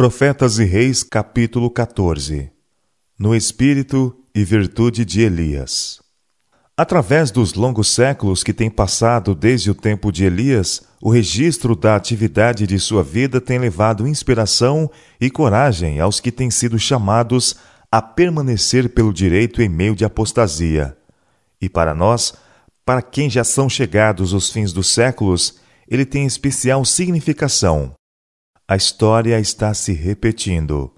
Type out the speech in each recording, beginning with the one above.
Profetas e Reis, capítulo 14 No espírito e virtude de Elias. Através dos longos séculos que têm passado desde o tempo de Elias, o registro da atividade de sua vida tem levado inspiração e coragem aos que têm sido chamados a permanecer pelo direito em meio de apostasia. E para nós, para quem já são chegados os fins dos séculos, ele tem especial significação. A história está se repetindo.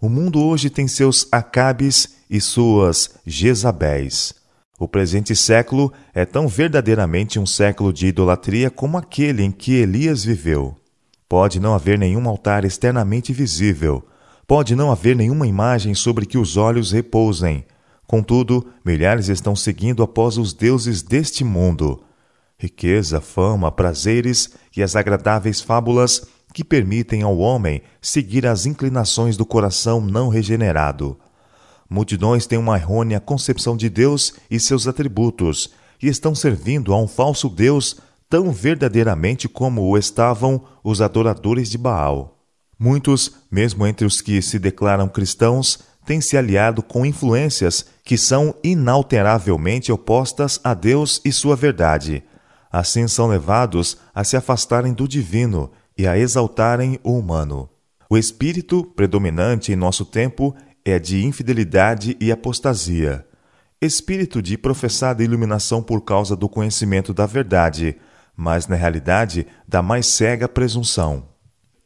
O mundo hoje tem seus Acabes e suas Jezabéis. O presente século é tão verdadeiramente um século de idolatria como aquele em que Elias viveu. Pode não haver nenhum altar externamente visível, pode não haver nenhuma imagem sobre que os olhos repousem. Contudo, milhares estão seguindo após os deuses deste mundo. Riqueza, fama, prazeres e as agradáveis fábulas que permitem ao homem seguir as inclinações do coração não regenerado. Multidões têm uma errônea concepção de Deus e seus atributos e estão servindo a um falso Deus tão verdadeiramente como o estavam os adoradores de Baal. Muitos, mesmo entre os que se declaram cristãos, têm se aliado com influências que são inalteravelmente opostas a Deus e sua verdade. Assim são levados a se afastarem do divino e a exaltarem o humano. O espírito predominante em nosso tempo é de infidelidade e apostasia, espírito de professada iluminação por causa do conhecimento da verdade, mas na realidade da mais cega presunção.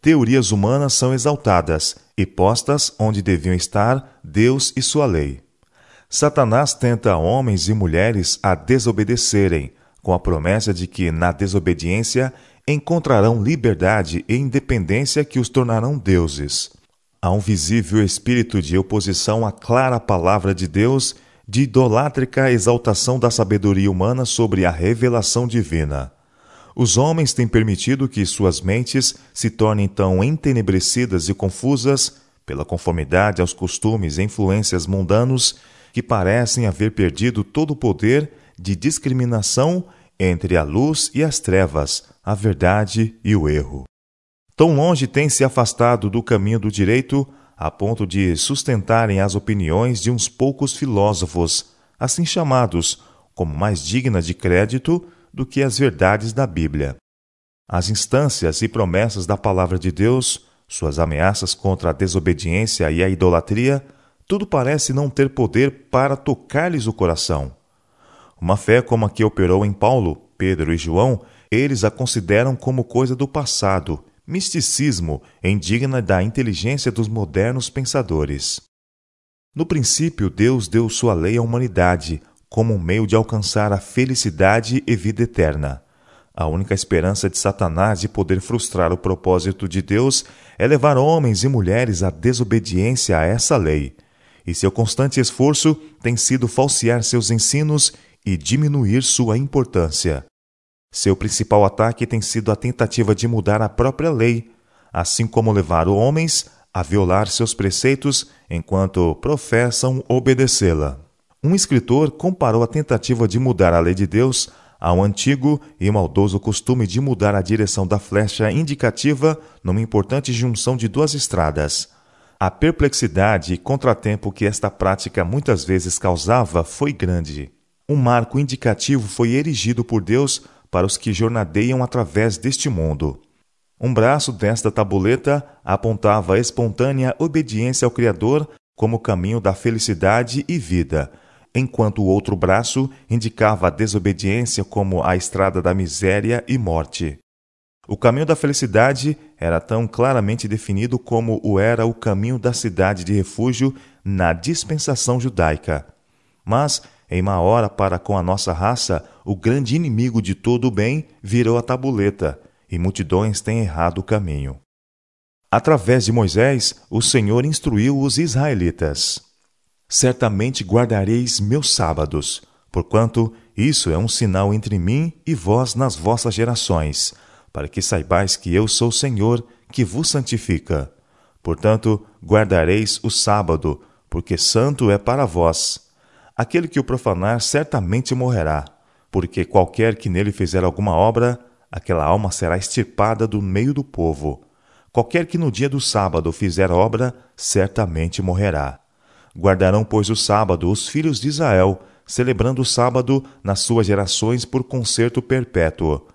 Teorias humanas são exaltadas e postas onde deviam estar Deus e sua lei. Satanás tenta homens e mulheres a desobedecerem, com a promessa de que na desobediência encontrarão liberdade e independência que os tornarão deuses. Há um visível espírito de oposição à clara palavra de Deus, de idolátrica exaltação da sabedoria humana sobre a revelação divina. Os homens têm permitido que suas mentes se tornem tão entenebrecidas e confusas pela conformidade aos costumes e influências mundanos que parecem haver perdido todo o poder de discriminação entre a luz e as trevas, a verdade e o erro. Tão longe têm se afastado do caminho do direito a ponto de sustentarem as opiniões de uns poucos filósofos, assim chamados, como mais dignas de crédito do que as verdades da Bíblia. As instâncias e promessas da palavra de Deus, suas ameaças contra a desobediência e a idolatria, tudo parece não ter poder para tocar-lhes o coração. Uma fé como a que operou em Paulo, Pedro e João, eles a consideram como coisa do passado, misticismo indigna da inteligência dos modernos pensadores. No princípio, Deus deu sua lei à humanidade como um meio de alcançar a felicidade e vida eterna. A única esperança de Satanás de poder frustrar o propósito de Deus é levar homens e mulheres à desobediência a essa lei. E seu constante esforço tem sido falsear seus ensinos e diminuir sua importância. Seu principal ataque tem sido a tentativa de mudar a própria lei, assim como levar homens a violar seus preceitos enquanto professam obedecê-la. Um escritor comparou a tentativa de mudar a lei de Deus ao antigo e maldoso costume de mudar a direção da flecha indicativa numa importante junção de duas estradas. A perplexidade e contratempo que esta prática muitas vezes causava foi grande. Um marco indicativo foi erigido por Deus para os que jornadeiam através deste mundo. Um braço desta tabuleta apontava a espontânea obediência ao Criador como caminho da felicidade e vida, enquanto o outro braço indicava a desobediência como a estrada da miséria e morte. O caminho da felicidade era tão claramente definido como o era o caminho da cidade de refúgio na dispensação judaica. Mas em má hora para com a nossa raça, o grande inimigo de todo o bem virou a tabuleta, e multidões têm errado o caminho. Através de Moisés, o Senhor instruiu os israelitas: Certamente guardareis meus sábados, porquanto isso é um sinal entre mim e vós nas vossas gerações, para que saibais que eu sou o Senhor que vos santifica. Portanto, guardareis o sábado, porque santo é para vós. Aquele que o profanar certamente morrerá, porque qualquer que nele fizer alguma obra, aquela alma será extirpada do meio do povo. Qualquer que no dia do sábado fizer obra, certamente morrerá. Guardarão, pois, o sábado os filhos de Israel, celebrando o sábado nas suas gerações por concerto perpétuo.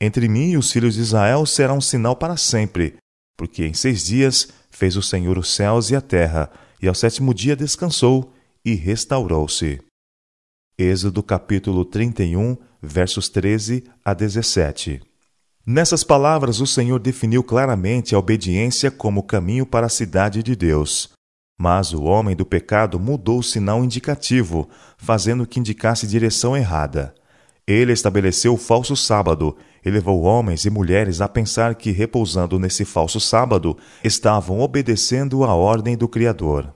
Entre mim e os filhos de Israel será um sinal para sempre, porque em seis dias fez o Senhor os céus e a terra, e ao sétimo dia descansou e restaurou-se. Êxodo capítulo 31, versos 13 a 17. Nessas palavras, o Senhor definiu claramente a obediência como caminho para a cidade de Deus. Mas o homem do pecado mudou o sinal indicativo, fazendo que indicasse direção errada. Ele estabeleceu o falso sábado e levou homens e mulheres a pensar que, repousando nesse falso sábado, estavam obedecendo à ordem do Criador.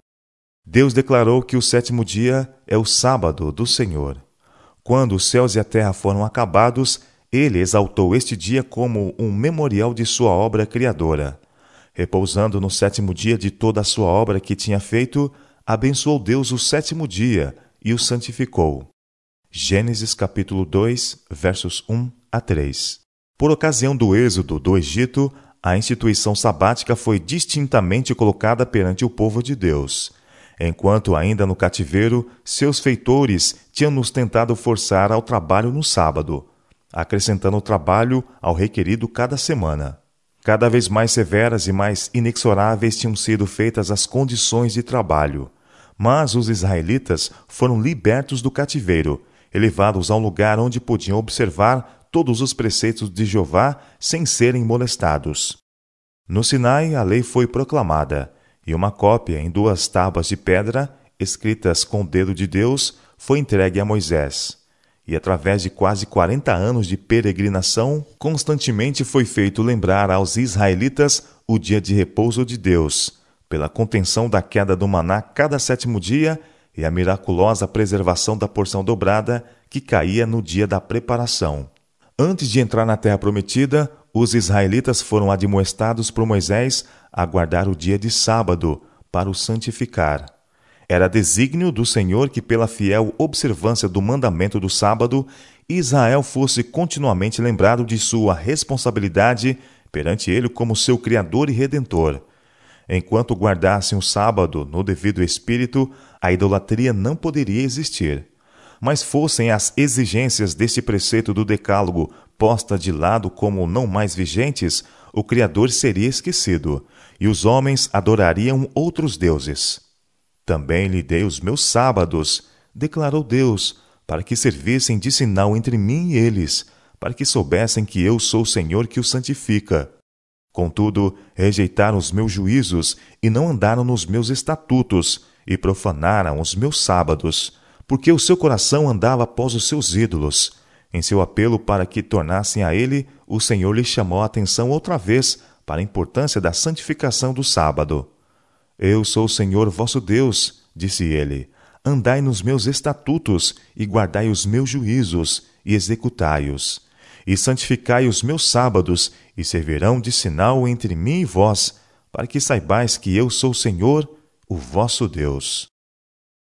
Deus declarou que o sétimo dia é o sábado do Senhor. Quando os céus e a terra foram acabados, ele exaltou este dia como um memorial de sua obra criadora. Repousando no sétimo dia de toda a sua obra que tinha feito, abençoou Deus o sétimo dia e o santificou. Gênesis capítulo 2, versos 1 a 3. Por ocasião do êxodo do Egito, a instituição sabática foi distintamente colocada perante o povo de Deus. Enquanto ainda no cativeiro, seus feitores tinham nos tentado forçar ao trabalho no sábado acrescentando o trabalho ao requerido cada semana. Cada vez mais severas e mais inexoráveis tinham sido feitas as condições de trabalho. Mas os israelitas foram libertos do cativeiro, elevados a um lugar onde podiam observar todos os preceitos de Jeová sem serem molestados. No Sinai, a lei foi proclamada, e uma cópia em duas tábuas de pedra, escritas com o dedo de Deus, foi entregue a Moisés e através de quase 40 anos de peregrinação, constantemente foi feito lembrar aos israelitas o dia de repouso de Deus, pela contenção da queda do maná cada sétimo dia e a miraculosa preservação da porção dobrada que caía no dia da preparação. Antes de entrar na terra prometida, os israelitas foram admoestados por Moisés a guardar o dia de sábado para o santificar. Era desígnio do Senhor que, pela fiel observância do mandamento do sábado, Israel fosse continuamente lembrado de sua responsabilidade perante ele como seu Criador e Redentor. Enquanto guardassem o sábado no devido espírito, a idolatria não poderia existir. Mas fossem as exigências deste preceito do Decálogo posta de lado como não mais vigentes, o Criador seria esquecido, e os homens adorariam outros deuses. Também lhe dei os meus sábados, declarou Deus, para que servissem de sinal entre mim e eles, para que soubessem que eu sou o Senhor que os santifica. Contudo, rejeitaram os meus juízos e não andaram nos meus estatutos, e profanaram os meus sábados, porque o seu coração andava após os seus ídolos. Em seu apelo para que tornassem a ele, o Senhor lhe chamou a atenção outra vez para a importância da santificação do sábado. Eu sou o Senhor vosso Deus, disse ele. Andai nos meus estatutos e guardai os meus juízos e executai-os. E santificai os meus sábados e servirão de sinal entre mim e vós, para que saibais que eu sou o Senhor, o vosso Deus.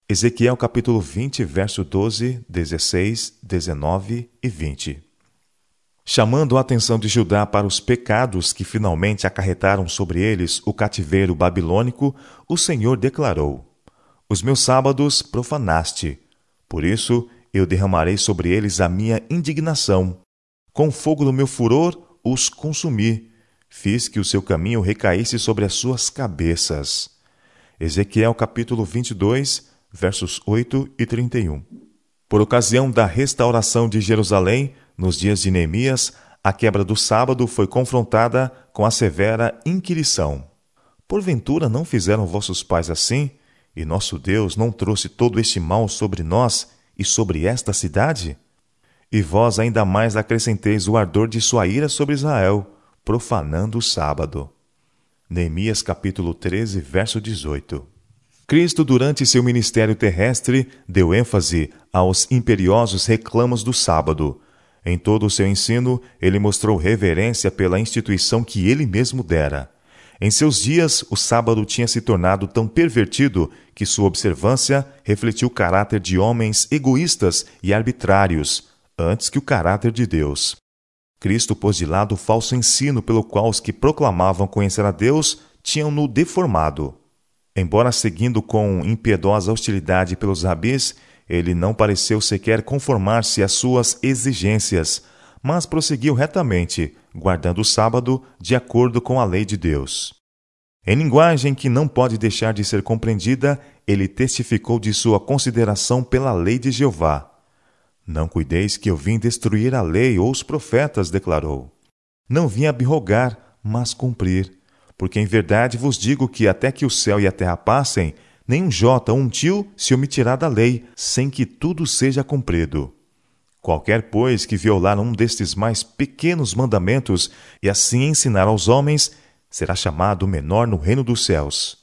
Ezequiel capítulo 20, verso 12, 16, 19 e 20. Chamando a atenção de Judá para os pecados que finalmente acarretaram sobre eles o cativeiro babilônico, o Senhor declarou: Os meus sábados profanaste, por isso eu derramarei sobre eles a minha indignação. Com fogo do meu furor os consumi, fiz que o seu caminho recaísse sobre as suas cabeças. Ezequiel capítulo 22, versos 8 e 31. Por ocasião da restauração de Jerusalém, nos dias de Neemias, a quebra do sábado foi confrontada com a severa inquirição. Porventura não fizeram vossos pais assim, e nosso Deus não trouxe todo este mal sobre nós e sobre esta cidade? E vós ainda mais acrescenteis o ardor de sua ira sobre Israel, profanando o sábado. Neemias capítulo 13, verso 18. Cristo, durante seu ministério terrestre, deu ênfase aos imperiosos reclamos do sábado, em todo o seu ensino, ele mostrou reverência pela instituição que ele mesmo dera. Em seus dias, o sábado tinha se tornado tão pervertido que sua observância refletiu o caráter de homens egoístas e arbitrários, antes que o caráter de Deus. Cristo pôs de lado o falso ensino pelo qual os que proclamavam conhecer a Deus tinham-no deformado. Embora seguindo com impiedosa hostilidade pelos rabis, ele não pareceu sequer conformar-se às suas exigências, mas prosseguiu retamente, guardando o sábado de acordo com a lei de Deus. Em linguagem que não pode deixar de ser compreendida, ele testificou de sua consideração pela lei de Jeová. Não cuideis que eu vim destruir a lei ou os profetas, declarou. Não vim abrogar, mas cumprir. Porque em verdade vos digo que até que o céu e a terra passem, nem um jota um tio se omitirá da lei, sem que tudo seja cumprido. Qualquer, pois, que violar um destes mais pequenos mandamentos e assim ensinar aos homens, será chamado menor no reino dos céus.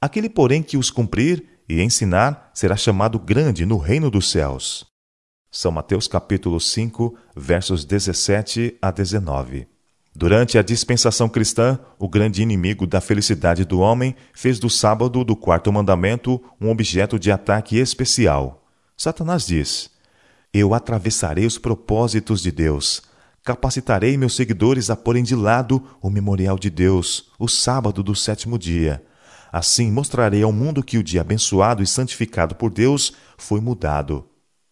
Aquele, porém, que os cumprir e ensinar, será chamado grande no reino dos céus. São Mateus capítulo 5, versos 17 a 19. Durante a dispensação cristã, o grande inimigo da felicidade do homem fez do sábado do quarto mandamento um objeto de ataque especial. Satanás diz: Eu atravessarei os propósitos de Deus, capacitarei meus seguidores a porem de lado o memorial de Deus, o sábado do sétimo dia. Assim mostrarei ao mundo que o dia abençoado e santificado por Deus foi mudado.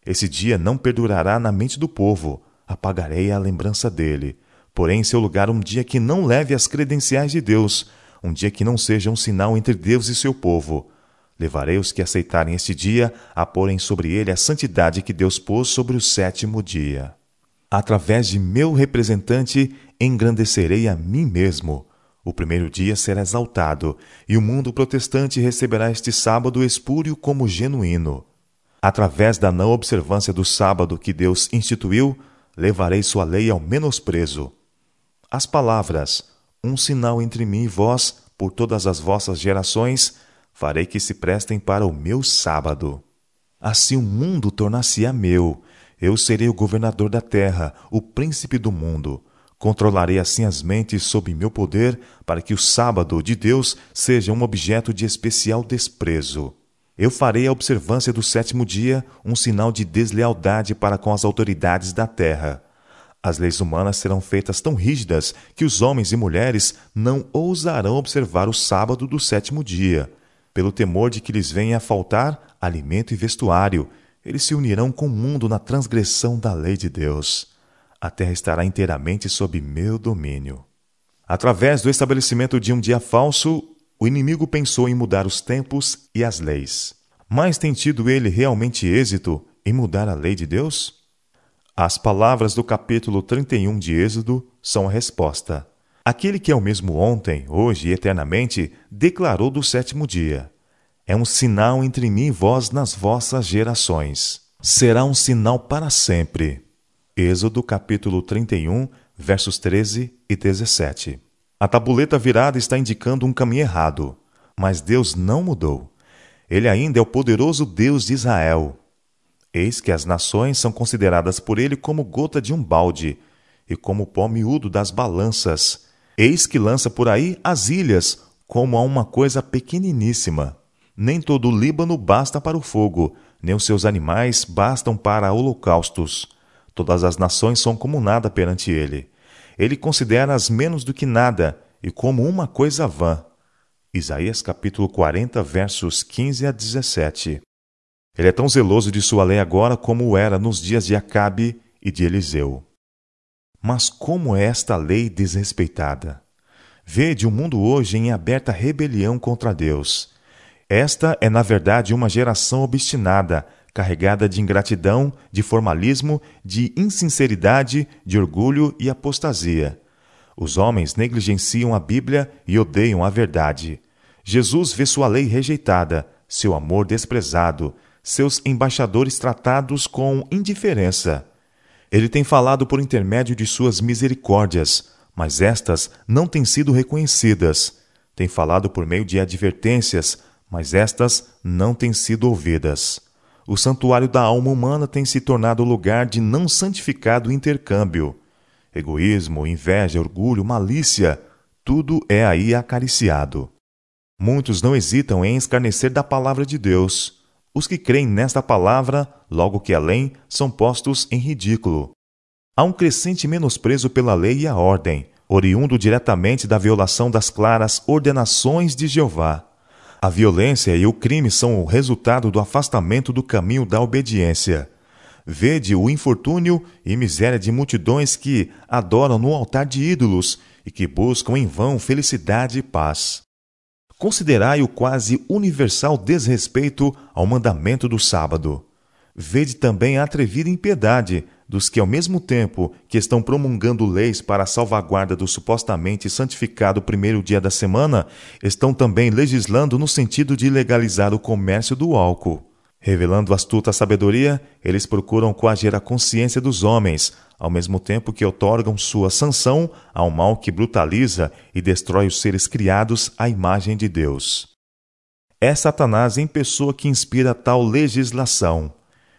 Esse dia não perdurará na mente do povo, apagarei a lembrança dele porém em seu lugar um dia que não leve as credenciais de Deus, um dia que não seja um sinal entre Deus e seu povo. Levarei os que aceitarem este dia a porem sobre ele a santidade que Deus pôs sobre o sétimo dia. Através de meu representante, engrandecerei a mim mesmo. O primeiro dia será exaltado, e o mundo protestante receberá este sábado espúrio como genuíno. Através da não observância do sábado que Deus instituiu, levarei sua lei ao menosprezo as palavras: Um sinal entre mim e vós, por todas as vossas gerações, farei que se prestem para o meu sábado. Assim o mundo tornar-se-á meu. Eu serei o governador da terra, o príncipe do mundo. Controlarei assim as mentes sob meu poder, para que o sábado de Deus seja um objeto de especial desprezo. Eu farei a observância do sétimo dia um sinal de deslealdade para com as autoridades da terra. As leis humanas serão feitas tão rígidas que os homens e mulheres não ousarão observar o sábado do sétimo dia. Pelo temor de que lhes venha a faltar alimento e vestuário, eles se unirão com o mundo na transgressão da lei de Deus. A terra estará inteiramente sob meu domínio. Através do estabelecimento de um dia falso, o inimigo pensou em mudar os tempos e as leis. Mas tem tido ele realmente êxito em mudar a lei de Deus? As palavras do capítulo 31 de Êxodo são a resposta. Aquele que é o mesmo ontem, hoje e eternamente, declarou do sétimo dia: É um sinal entre mim e vós nas vossas gerações. Será um sinal para sempre. Êxodo capítulo 31, versos 13 e 17. A tabuleta virada está indicando um caminho errado, mas Deus não mudou. Ele ainda é o poderoso Deus de Israel. Eis que as nações são consideradas por ele como gota de um balde, e como pó miúdo das balanças. Eis que lança por aí as ilhas, como a uma coisa pequeniníssima. Nem todo o Líbano basta para o fogo, nem os seus animais bastam para holocaustos. Todas as nações são como nada perante ele. Ele considera-as menos do que nada, e como uma coisa vã. Isaías capítulo 40, versos 15 a 17. Ele é tão zeloso de sua lei agora como o era nos dias de Acabe e de Eliseu. Mas como é esta lei desrespeitada? Vede o mundo hoje em aberta rebelião contra Deus. Esta é, na verdade, uma geração obstinada, carregada de ingratidão, de formalismo, de insinceridade, de orgulho e apostasia. Os homens negligenciam a Bíblia e odeiam a verdade. Jesus vê sua lei rejeitada, seu amor desprezado, seus embaixadores tratados com indiferença. Ele tem falado por intermédio de suas misericórdias, mas estas não têm sido reconhecidas. Tem falado por meio de advertências, mas estas não têm sido ouvidas. O santuário da alma humana tem se tornado lugar de não santificado intercâmbio. Egoísmo, inveja, orgulho, malícia, tudo é aí acariciado. Muitos não hesitam em escarnecer da palavra de Deus. Os que creem nesta palavra, logo que além, são postos em ridículo. há um crescente menosprezo pela lei e a ordem, oriundo diretamente da violação das claras ordenações de Jeová. A violência e o crime são o resultado do afastamento do caminho da obediência. Vede o infortúnio e miséria de multidões que adoram no altar de ídolos e que buscam em vão felicidade e paz. Considerai o quase universal desrespeito ao mandamento do sábado. Vede também a atrevida impiedade dos que, ao mesmo tempo que estão promulgando leis para a salvaguarda do supostamente santificado primeiro dia da semana, estão também legislando no sentido de legalizar o comércio do álcool. Revelando astuta sabedoria, eles procuram coagir a consciência dos homens, ao mesmo tempo que otorgam sua sanção ao mal que brutaliza e destrói os seres criados à imagem de Deus. É Satanás em pessoa que inspira tal legislação.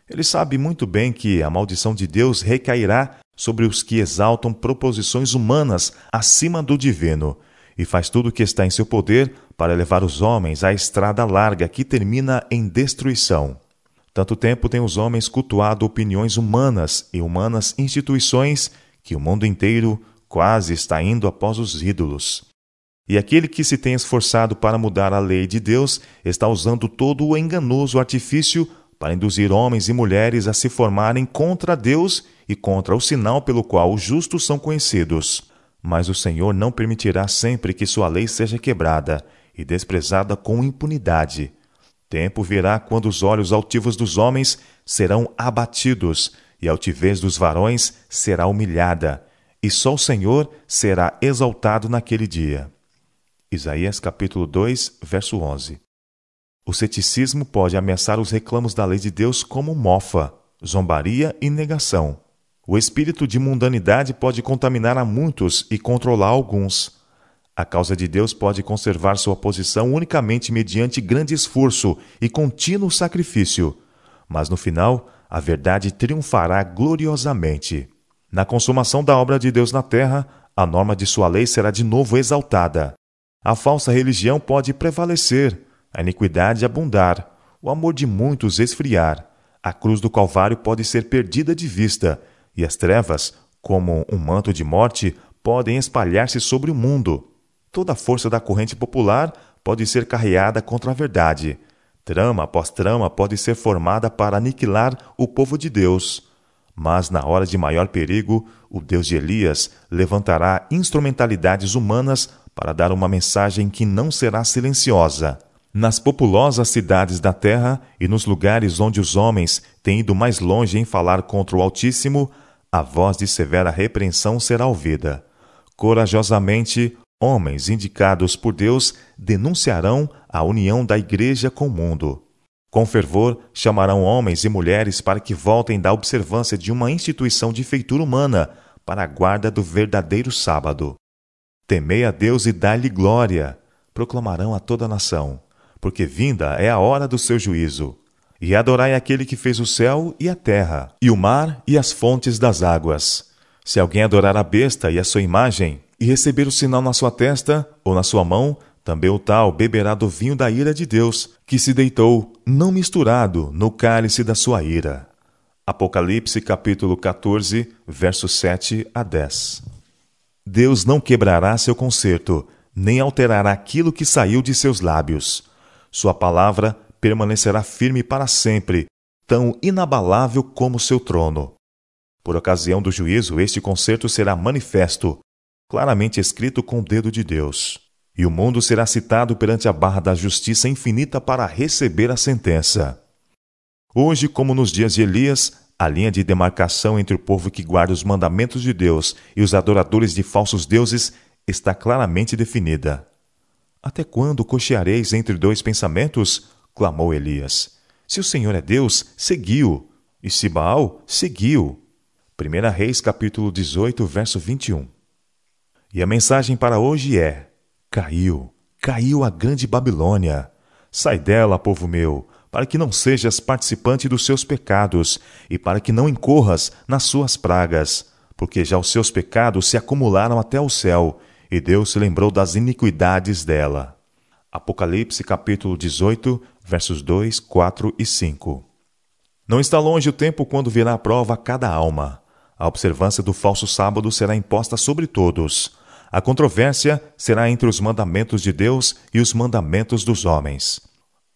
Ele sabe muito bem que a maldição de Deus recairá sobre os que exaltam proposições humanas acima do divino, e faz tudo o que está em seu poder para levar os homens à estrada larga que termina em destruição. Tanto tempo têm os homens cultuado opiniões humanas e humanas instituições que o mundo inteiro quase está indo após os ídolos. E aquele que se tem esforçado para mudar a lei de Deus está usando todo o enganoso artifício para induzir homens e mulheres a se formarem contra Deus e contra o sinal pelo qual os justos são conhecidos. Mas o Senhor não permitirá sempre que sua lei seja quebrada e desprezada com impunidade. Tempo virá quando os olhos altivos dos homens serão abatidos e a altivez dos varões será humilhada, e só o Senhor será exaltado naquele dia. Isaías capítulo 2, verso 11. O ceticismo pode ameaçar os reclamos da lei de Deus como mofa, zombaria e negação. O espírito de mundanidade pode contaminar a muitos e controlar alguns. A causa de Deus pode conservar sua posição unicamente mediante grande esforço e contínuo sacrifício, mas no final a verdade triunfará gloriosamente. Na consumação da obra de Deus na terra, a norma de sua lei será de novo exaltada. A falsa religião pode prevalecer, a iniquidade abundar, o amor de muitos esfriar, a cruz do Calvário pode ser perdida de vista, e as trevas, como um manto de morte, podem espalhar-se sobre o mundo. Toda a força da corrente popular pode ser carreada contra a verdade. Trama após trama pode ser formada para aniquilar o povo de Deus. Mas na hora de maior perigo, o Deus de Elias levantará instrumentalidades humanas para dar uma mensagem que não será silenciosa. Nas populosas cidades da terra e nos lugares onde os homens têm ido mais longe em falar contra o Altíssimo, a voz de severa repreensão será ouvida. Corajosamente, homens indicados por Deus denunciarão a união da Igreja com o mundo. Com fervor, chamarão homens e mulheres para que voltem da observância de uma instituição de feitura humana para a guarda do verdadeiro sábado. Temei a Deus e dai-lhe glória, proclamarão a toda a nação porque vinda é a hora do seu juízo. E adorai aquele que fez o céu e a terra, e o mar e as fontes das águas. Se alguém adorar a besta e a sua imagem, e receber o sinal na sua testa ou na sua mão, também o tal beberá do vinho da ira de Deus, que se deitou, não misturado, no cálice da sua ira. Apocalipse capítulo 14, versos 7 a 10. Deus não quebrará seu concerto, nem alterará aquilo que saiu de seus lábios. Sua palavra permanecerá firme para sempre, tão inabalável como seu trono. Por ocasião do juízo, este concerto será manifesto, claramente escrito com o dedo de Deus. E o mundo será citado perante a barra da justiça infinita para receber a sentença. Hoje, como nos dias de Elias, a linha de demarcação entre o povo que guarda os mandamentos de Deus e os adoradores de falsos deuses está claramente definida. Até quando cocheareis entre dois pensamentos? clamou Elias. Se o Senhor é Deus, seguiu. E se Baal, seguiu. 1 Reis capítulo 18, verso 21. E a mensagem para hoje é: Caiu, caiu a grande Babilônia. Sai dela, povo meu, para que não sejas participante dos seus pecados e para que não incorras nas suas pragas, porque já os seus pecados se acumularam até o céu e Deus se lembrou das iniquidades dela. Apocalipse capítulo 18, versos 2, 4 e 5. Não está longe o tempo quando virá a prova a cada alma. A observância do falso sábado será imposta sobre todos. A controvérsia será entre os mandamentos de Deus e os mandamentos dos homens.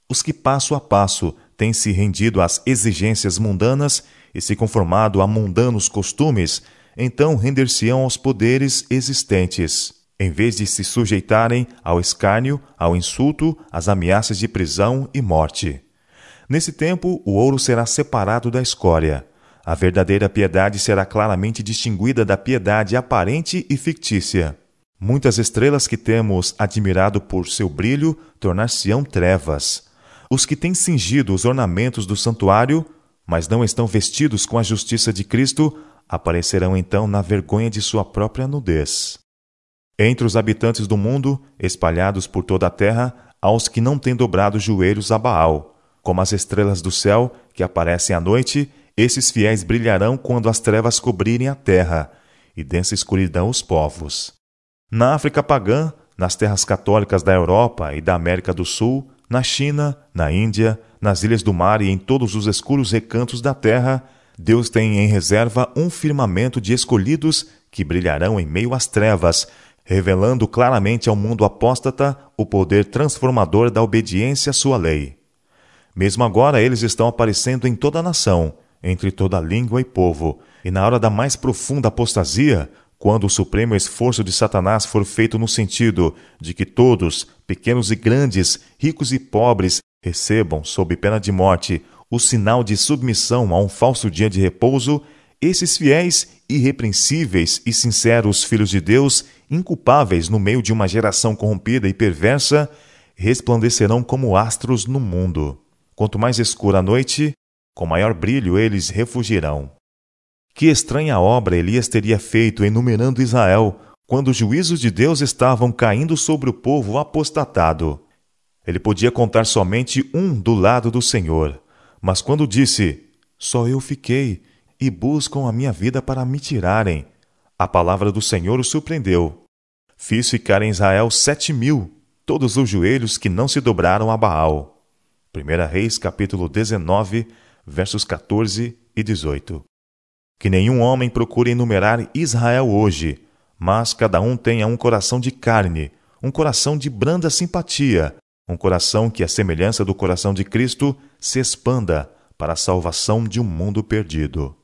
Os que passo a passo têm se rendido às exigências mundanas e se conformado a mundanos costumes, então render-se-ão aos poderes existentes, em vez de se sujeitarem ao escárnio, ao insulto, às ameaças de prisão e morte. Nesse tempo, o ouro será separado da escória. A verdadeira piedade será claramente distinguida da piedade aparente e fictícia. Muitas estrelas que temos admirado por seu brilho tornar-se-ão trevas. Os que têm cingido os ornamentos do santuário, mas não estão vestidos com a justiça de Cristo, aparecerão então na vergonha de sua própria nudez. Entre os habitantes do mundo, espalhados por toda a terra, há os que não têm dobrado joelhos a Baal. Como as estrelas do céu, que aparecem à noite, esses fiéis brilharão quando as trevas cobrirem a terra, e densa escuridão os povos. Na África pagã, nas terras católicas da Europa e da América do Sul, na China, na Índia, nas ilhas do mar e em todos os escuros recantos da terra, Deus tem em reserva um firmamento de escolhidos que brilharão em meio às trevas, revelando claramente ao mundo apóstata o poder transformador da obediência à sua lei. Mesmo agora eles estão aparecendo em toda a nação, entre toda língua e povo, e na hora da mais profunda apostasia, quando o supremo esforço de Satanás for feito no sentido de que todos, pequenos e grandes, ricos e pobres, recebam, sob pena de morte, o sinal de submissão a um falso dia de repouso, esses fiéis, irrepreensíveis e sinceros filhos de Deus, inculpáveis no meio de uma geração corrompida e perversa, resplandecerão como astros no mundo. Quanto mais escura a noite, com maior brilho eles refugirão. Que estranha obra Elias teria feito enumerando Israel, quando os juízos de Deus estavam caindo sobre o povo apostatado. Ele podia contar somente um do lado do Senhor, mas quando disse: Só eu fiquei, e buscam a minha vida para me tirarem, a palavra do Senhor o surpreendeu. Fiz ficar em Israel sete mil, todos os joelhos que não se dobraram a Baal. 1 Reis capítulo 19, versos 14 e 18. Que nenhum homem procure enumerar Israel hoje, mas cada um tenha um coração de carne, um coração de branda simpatia, um coração que, à semelhança do coração de Cristo, se expanda para a salvação de um mundo perdido.